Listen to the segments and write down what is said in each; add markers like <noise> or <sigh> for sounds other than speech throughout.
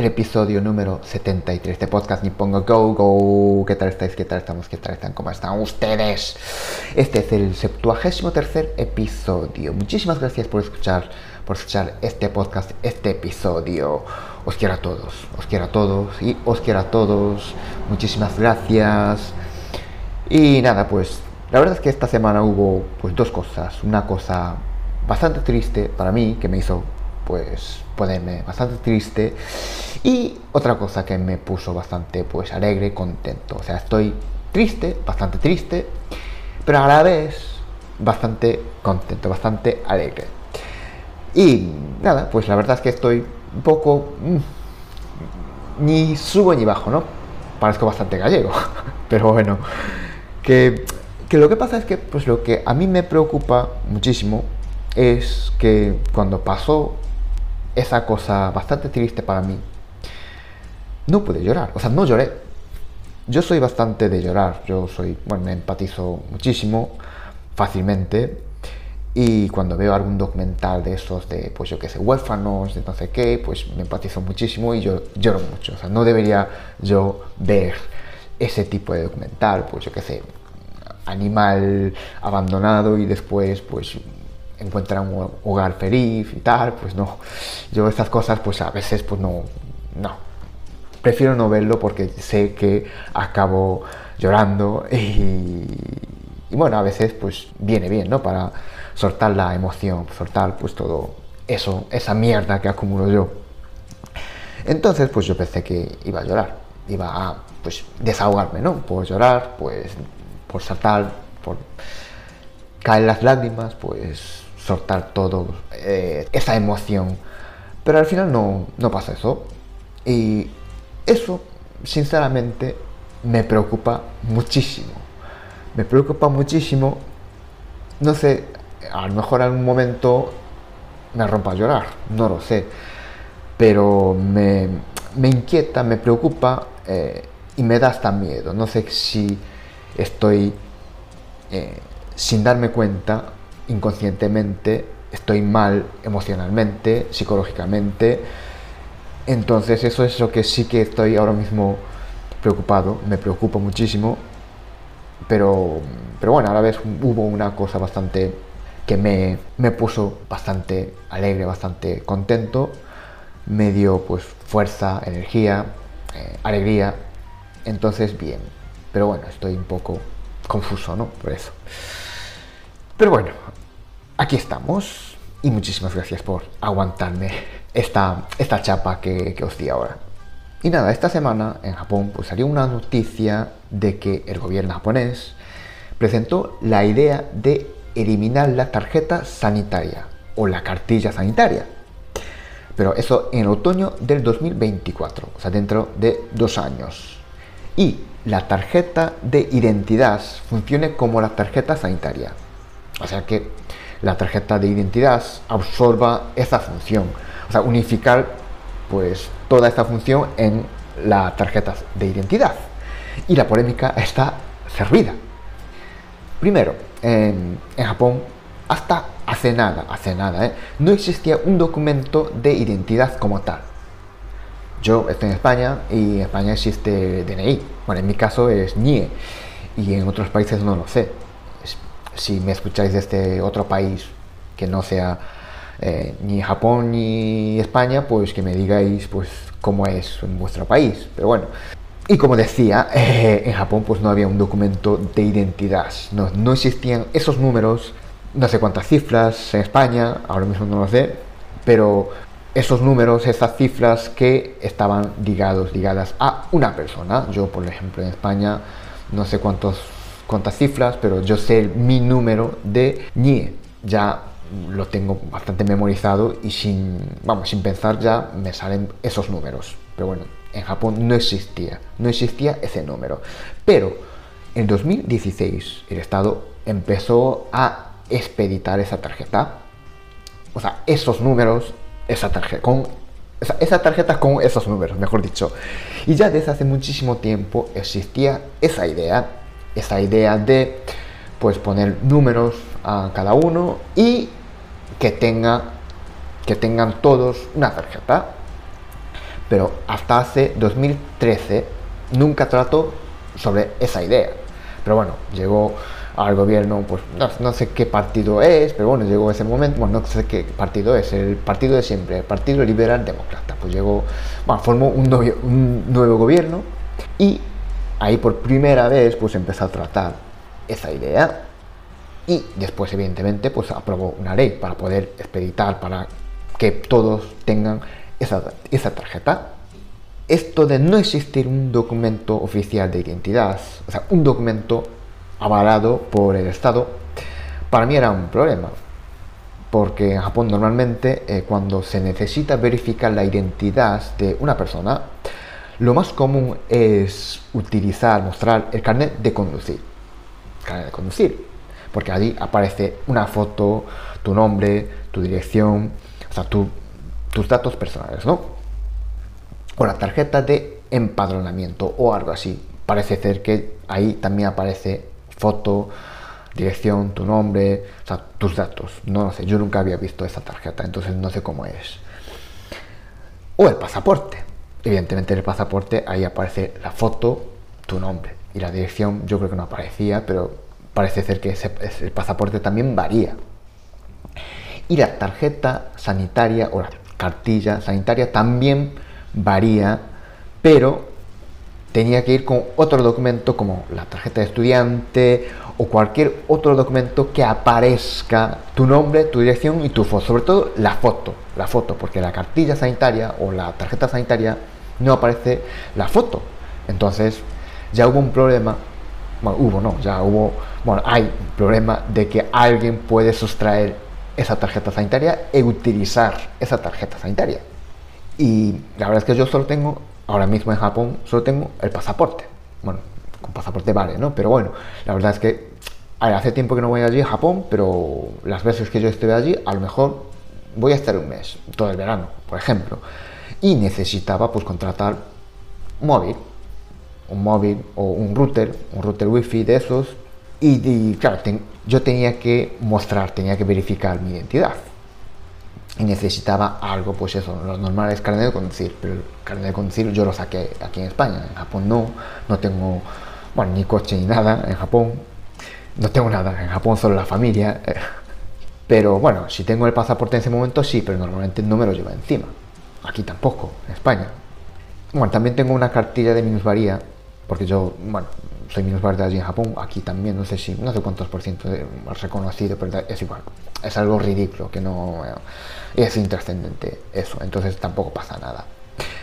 el episodio número 73 de Podcast Nipongo Go Go. ¿Qué tal estáis? ¿Qué tal estamos? ¿Qué tal están? ¿Cómo están ustedes? Este es el 73 tercer episodio. Muchísimas gracias por escuchar, por escuchar este podcast, este episodio. Os quiero a todos, os quiero a todos y os quiero a todos. Muchísimas gracias. Y nada, pues la verdad es que esta semana hubo pues dos cosas. Una cosa bastante triste para mí que me hizo pues ponerme bastante triste y otra cosa que me puso bastante pues alegre, contento. O sea, estoy triste, bastante triste, pero a la vez bastante contento, bastante alegre. Y nada, pues la verdad es que estoy un poco mm, ni subo ni bajo, ¿no? Parezco bastante gallego, <laughs> pero bueno, que, que lo que pasa es que pues lo que a mí me preocupa muchísimo es que cuando pasó esa cosa bastante triste para mí, no pude llorar, o sea, no lloré. Yo soy bastante de llorar, yo soy, bueno, me empatizo muchísimo, fácilmente, y cuando veo algún documental de esos de, pues yo qué sé, huérfanos, de no sé qué, pues me empatizo muchísimo y yo lloro mucho. O sea, no debería yo ver ese tipo de documental, pues yo qué sé, animal abandonado y después, pues encuentra un hogar feliz y tal, pues no. Yo estas cosas, pues a veces, pues no, no. Prefiero no verlo porque sé que acabo llorando y, y bueno, a veces pues viene bien, ¿no? Para soltar la emoción, soltar pues todo eso, esa mierda que acumulo yo. Entonces, pues yo pensé que iba a llorar, iba a pues desahogarme, ¿no? Por llorar, pues por saltar, por caer las lágrimas, pues soltar todo eh, esa emoción. Pero al final no, no pasa eso. Y eso, sinceramente, me preocupa muchísimo. Me preocupa muchísimo. No sé, a lo mejor en un momento me rompa a llorar, no lo sé. Pero me, me inquieta, me preocupa eh, y me da hasta miedo. No sé si estoy, eh, sin darme cuenta, inconscientemente estoy mal emocionalmente, psicológicamente. Entonces eso es lo que sí que estoy ahora mismo preocupado, me preocupa muchísimo. Pero, pero bueno, a la vez hubo una cosa bastante que me, me puso bastante alegre, bastante contento. Me dio pues fuerza, energía, eh, alegría. Entonces bien. Pero bueno, estoy un poco confuso, ¿no? Por eso. Pero bueno, aquí estamos y muchísimas gracias por aguantarme esta, esta chapa que, que os di ahora. Y nada, esta semana en Japón pues salió una noticia de que el gobierno japonés presentó la idea de eliminar la tarjeta sanitaria o la cartilla sanitaria. Pero eso en el otoño del 2024, o sea, dentro de dos años. Y la tarjeta de identidad funcione como la tarjeta sanitaria. O sea que la tarjeta de identidad absorba esa función. O sea, unificar pues toda esta función en la tarjeta de identidad. Y la polémica está servida. Primero, en, Japón, hasta hace nada, hace nada, ¿eh? no existía un documento de identidad como tal. Yo estoy en España y en España existe DNI. Bueno, en mi caso es NIE y en otros países no lo sé si me escucháis desde otro país que no sea eh, ni Japón ni España, pues que me digáis pues cómo es en vuestro país. Pero bueno, y como decía, <laughs> eh, en Japón pues no había un documento de identidad, no, no existían esos números, no sé cuántas cifras en España, ahora mismo no lo sé, pero esos números, esas cifras que estaban ligados, ligadas a una persona. Yo, por ejemplo, en España no sé cuántos cuántas cifras, pero yo sé mi número de NIE. Ya lo tengo bastante memorizado y sin, vamos, sin pensar ya me salen esos números. Pero bueno, En Japón no existía, no existía ese número. Pero en 2016 el Estado empezó a expeditar esa tarjeta. O sea, esos números, esa tarjeta, con esa tarjeta con esos números, mejor dicho. Y ya desde hace muchísimo tiempo existía esa idea, esa idea de pues poner números a cada uno y que tenga que tengan todos una tarjeta. Pero hasta hace 2013 nunca trató sobre esa idea. Pero bueno, llegó al gobierno, pues no, sé qué partido es, pero bueno, llegó ese momento, bueno, no sé qué partido es, el partido de siempre, el Partido Liberal Demócrata, pues llegó, bueno, formó un nuevo gobierno y ahí por primera vez pues empezó a tratar esa idea y después evidentemente pues aprobó una ley para poder expeditar, para que todos tengan esa, esa tarjeta. Esto de no existir un documento oficial de identidad, o sea, un documento avalado por el Estado, para mí era un problema. Porque en Japón normalmente eh, cuando se necesita verificar la identidad de una persona, lo más común es utilizar, mostrar el carnet de conducir. Carnet de conducir. Porque allí aparece una foto, tu nombre, tu dirección, o sea, tus datos personales, ¿no? O la tarjeta de empadronamiento o algo así. Parece ser que ahí también aparece foto, dirección, tu nombre, o sea, tus datos. No lo sé, yo nunca había visto esa tarjeta, entonces no sé cómo es. O el pasaporte. Evidentemente en el pasaporte ahí aparece la foto, tu nombre. Y la dirección yo creo que no aparecía, pero parece ser que el pasaporte también varía. Y la tarjeta sanitaria o la cartilla sanitaria también varía, pero tenía que ir con otro documento como la tarjeta de estudiante o cualquier otro documento que aparezca tu nombre, tu dirección y tu foto. Sobre todo la foto, la foto, porque la cartilla sanitaria o la tarjeta sanitaria no aparece la foto. Entonces ya hubo un problema, bueno, hubo, no, ya hubo, bueno, hay un problema de que alguien puede sustraer esa tarjeta sanitaria e utilizar esa tarjeta sanitaria. Y la verdad es que yo solo tengo ahora mismo en Japón solo tengo el pasaporte. Bueno, con pasaporte vale, ¿no? Pero bueno, la verdad es que hace tiempo que no voy allí a Japón, pero las veces que yo estuve allí, a lo mejor voy a estar un mes, todo el verano, por ejemplo. Y necesitaba pues contratar un móvil, un móvil o un router, un router wifi de esos. Y, claro, yo tenía que mostrar, tenía que verificar mi identidad y necesitaba algo, pues eso, lo normal es carnet de conducir, pero el carnet de conducir yo lo saqué aquí en España, en Japón no, no tengo, bueno, ni coche ni nada en Japón, no tengo nada, en Japón solo la familia, pero bueno, si tengo el pasaporte en ese momento sí, pero normalmente no me lo llevo encima, aquí tampoco, en España. Bueno, también tengo una cartilla de minusvaría, porque yo, bueno, soy minusválido allí en Japón, aquí también, no sé si, no sé cuántos por ciento reconocido, pero es igual, es algo ridículo, que no es intrascendente eso, entonces tampoco pasa nada.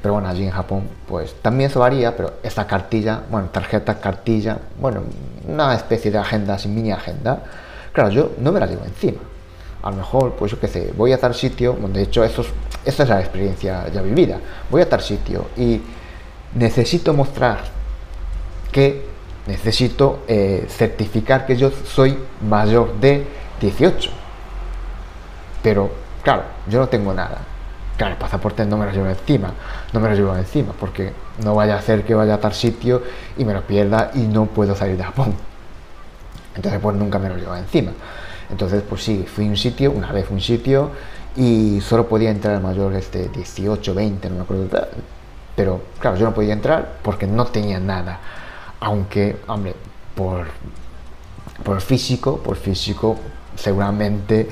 Pero bueno, allí en Japón, pues también eso varía, pero esta cartilla, bueno, tarjeta, cartilla, bueno, una especie de agenda, sin mini agenda, claro, yo no me la llevo encima. A lo mejor, pues yo qué sé, voy a tal sitio, de hecho, eso es, esta es la experiencia ya vivida. Voy a tal sitio y necesito mostrar que necesito eh, certificar que yo soy mayor de 18. Pero, claro, yo no tengo nada. Claro, el pasaporte no me lo llevo encima, no me lo llevo encima, porque no vaya a hacer que vaya a tal sitio y me lo pierda y no puedo salir de Japón. Entonces, pues nunca me lo llevo encima. Entonces, pues sí, fui a un sitio, una vez un sitio, y solo podía entrar mayores de 18, 20, no me acuerdo. Pero, claro, yo no podía entrar porque no tenía nada aunque, hombre, por, por físico, por físico, seguramente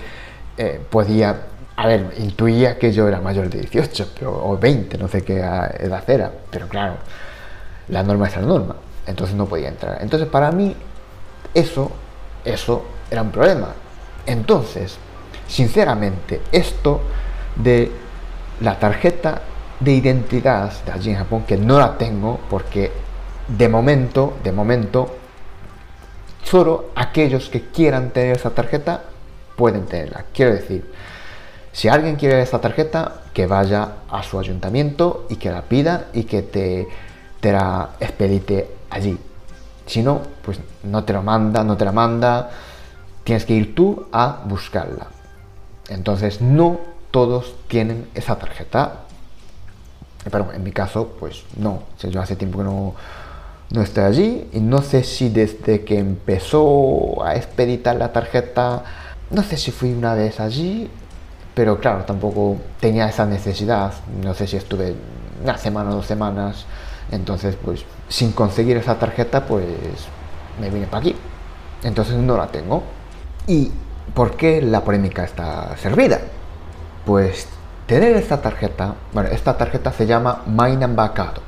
eh, podía, a ver, intuía que yo era mayor de 18 pero, o 20, no sé qué edad era, pero claro, la norma es la norma, entonces no podía entrar. Entonces para mí eso, eso era un problema. Entonces, sinceramente, esto de la tarjeta de identidad de allí en Japón, que no la tengo porque de momento, de momento, solo aquellos que quieran tener esa tarjeta pueden tenerla. Quiero decir, Si alguien quiere esta tarjeta, que vaya a su ayuntamiento y que la pida y que te, la expedite allí. Si no, pues no te lo manda, no te la manda, tienes que ir tú a buscarla. Entonces no todos tienen esa tarjeta. Pero en mi caso, pues no. yo hace tiempo que no, no estoy allí y no sé si desde que empezó a expeditar la tarjeta, no sé si fui una vez allí, pero claro, tampoco tenía esa necesidad. No sé si estuve una semana o dos semanas. Entonces, pues sin conseguir esa tarjeta, pues me vine para aquí. Entonces no la tengo. ¿Y por qué la polémica está servida? Pues tener esta tarjeta, bueno, esta tarjeta se llama My Number Card.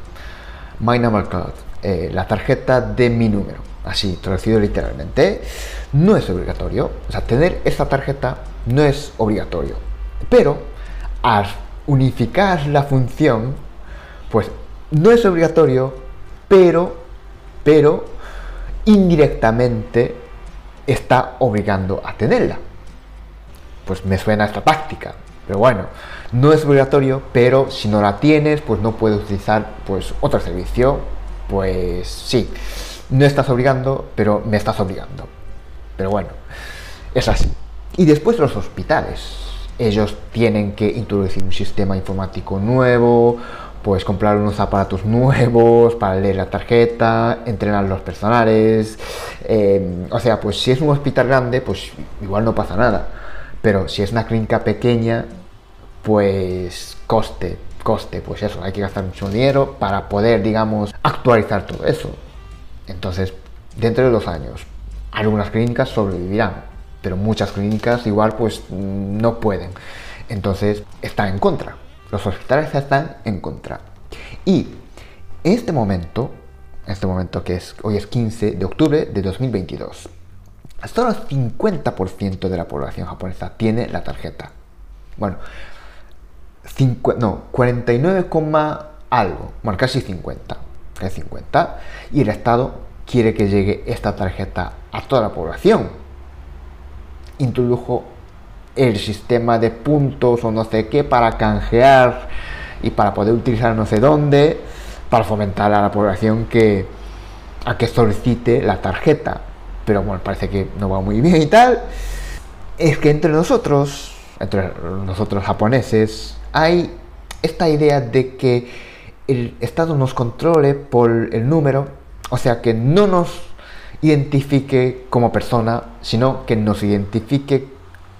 My Number Card, eh, la tarjeta de mi número, así traducido literalmente, no es obligatorio. O sea, tener esta tarjeta no es obligatorio. Pero al unificar la función, pues no es obligatorio, pero, pero indirectamente está obligando a tenerla. Pues me suena esta táctica, pero bueno, no es obligatorio, pero si no la tienes, pues no puedes utilizar pues otro servicio. Pues sí, no estás obligando, pero me estás obligando. Pero bueno, es así. Y después los hospitales. Ellos tienen que introducir un sistema informático nuevo, pues comprar unos aparatos nuevos <laughs> para leer la tarjeta, entrenar los personales. Eh, o sea, pues si es un hospital grande, pues igual no pasa nada. Pero si es una clínica pequeña, pues coste, coste, pues eso, hay que gastar mucho dinero para poder, digamos, actualizar todo eso. Entonces, dentro de dos años, algunas clínicas sobrevivirán, pero muchas clínicas igual pues no pueden. Entonces, está en contra. Los hospitales están en contra. Y este momento, en este momento que es hoy es 15 de octubre de 2022, solo el 50% de la población japonesa tiene la tarjeta. Bueno, no, 49, algo, bueno, casi 50, casi 50, y el Estado quiere que llegue esta tarjeta a toda la población. Introdujo el sistema de puntos o no sé qué para canjear y para poder utilizar no sé dónde para fomentar a la población que a que solicite la tarjeta. Pero bueno parece que no va muy bien y tal. Es que entre nosotros entre nosotros japoneses hay esta idea de que el Estado nos controle por el número o sea que no nos identifique como persona sino que nos identifique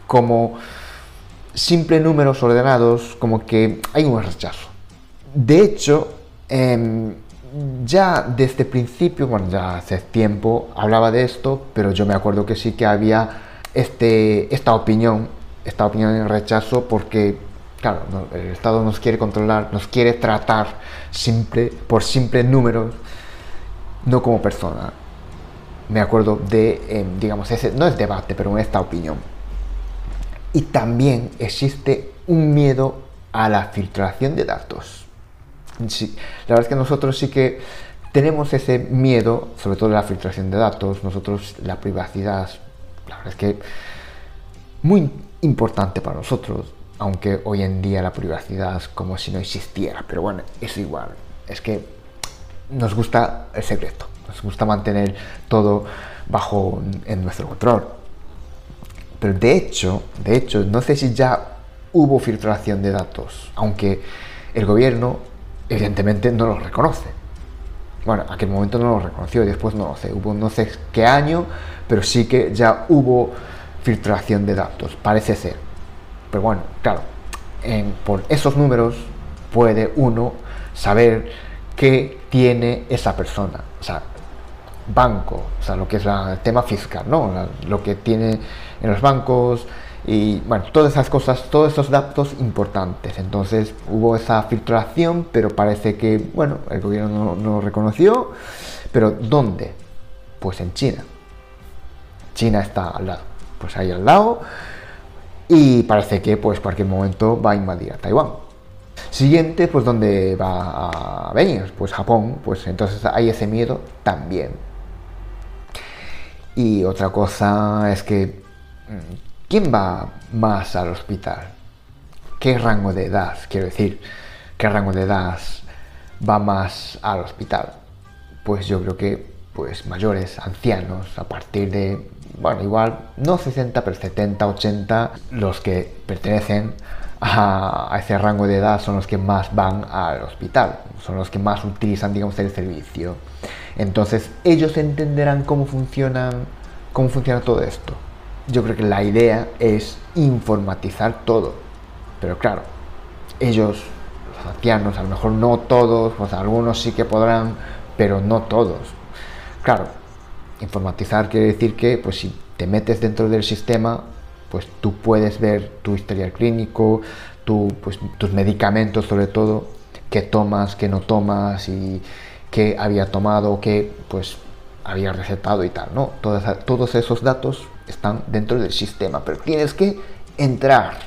como simple números ordenados, como que hay un rechazo. De hecho, em, ya desde el principio, bueno, ya hace tiempo hablaba de esto, pero yo me acuerdo que sí que había este, esta opinión, esta opinión de rechazo, porque, claro, el Estado nos quiere controlar, nos quiere tratar simple, por simples números, no como persona. Me acuerdo de, em, digamos, ese, no es debate, pero esta opinión. Y también existe un miedo a la filtración de datos. Sí, la verdad es que nosotros sí que tenemos ese miedo, sobre todo de la filtración de datos, nosotros la privacidad, la verdad es que muy importante para nosotros, aunque hoy en día la privacidad es como si no existiera, pero bueno, es igual, es que nos gusta el secreto, nos gusta mantener todo bajo en nuestro control. Pero de hecho, de hecho, no sé si ya hubo filtración de datos, aunque el gobierno evidentemente no lo reconoce. Bueno, aquel momento no lo reconoció y después no lo sé, hubo no sé qué año, pero sí que ya hubo filtración de datos, parece ser. Pero bueno, claro, por esos números puede uno saber qué tiene esa persona. O sea, banco, o sea, lo que es el tema fiscal, ¿no? lo que tiene en los bancos y, bueno, todas esas cosas, todos esos datos importantes. Entonces hubo esa filtración, pero parece que, bueno, el gobierno no, lo reconoció. Pero ¿dónde? Pues en China. China está al lado, pues ahí al lado. Y parece que, pues, cualquier momento va a invadir a Taiwán. Siguiente, pues, ¿dónde va a venir? Pues Japón, pues entonces hay ese miedo también. Y otra cosa es que, ¿quién va más al hospital? ¿qué rango de edad? Quiero decir, ¿qué rango de edad va más al hospital? Pues yo creo que pues mayores, ancianos, a partir de, bueno, igual no 60, pero 70, 80, los que pertenecen a, ese rango de edad son los que más van al hospital, son los que más utilizan, digamos, el servicio. Entonces, ellos entenderán cómo funcionan, cómo funciona todo esto. Yo creo que la idea es informatizar todo. Pero claro, ellos, los ancianos, a lo mejor no todos, pues algunos sí que podrán, pero no todos. Claro, informatizar quiere decir que, pues si te metes dentro del sistema, pues tú puedes ver tu historial clínico, pues, tus medicamentos sobre todo, qué tomas, qué no tomas y qué había tomado, qué pues había recetado y tal, ¿no? Todos, todos esos datos están dentro del sistema, pero tienes que entrar.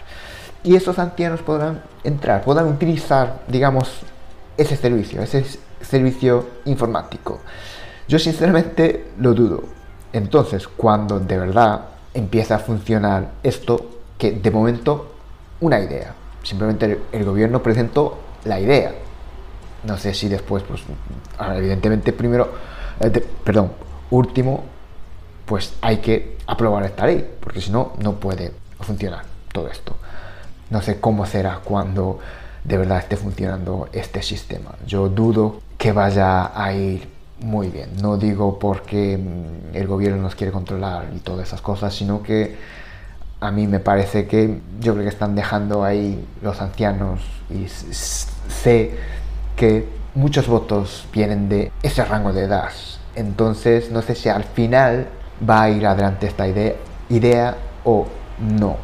Y esos ancianos podrán entrar, podrán utilizar, digamos, ese servicio, ese servicio informático. Yo sinceramente lo dudo. Entonces, cuando de verdad empieza a funcionar esto, que de momento una idea. Simplemente el, gobierno presentó la idea. No sé si después, pues, evidentemente primero, eh, perdón, último, pues hay que aprobar esta ley, porque si no, no puede funcionar todo esto. No sé cómo será cuando de verdad esté funcionando este sistema. Yo dudo que vaya a ir muy bien. No digo porque mm, el gobierno nos quiere controlar y todas esas cosas, sino que a mí me parece que yo creo que están dejando ahí los ancianos y sé que muchos votos vienen de ese rango de edad. Entonces no sé si al final va a ir adelante esta idea, idea o no.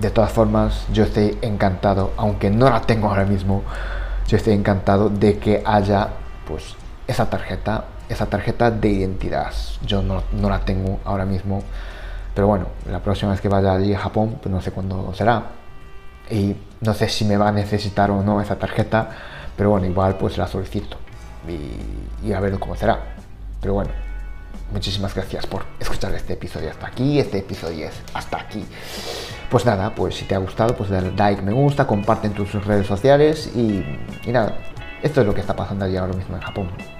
De todas formas, yo estoy encantado, aunque no la tengo ahora mismo, yo estoy encantado de que haya pues esa tarjeta, esa tarjeta de identidad. Yo no, la tengo ahora mismo, pero bueno, la próxima vez que vaya allí a Japón, pues no sé cuándo será. Y no sé si me va a necesitar o no esa tarjeta, pero bueno, igual pues la solicito y, y a ver cómo será. Pero bueno, muchísimas gracias por escuchar este episodio hasta aquí. Este episodio es hasta aquí. Pues nada, pues si te ha gustado, pues dale like, me gusta, comparte en tus redes sociales y, y nada, esto es lo que está pasando allí ahora mismo en Japón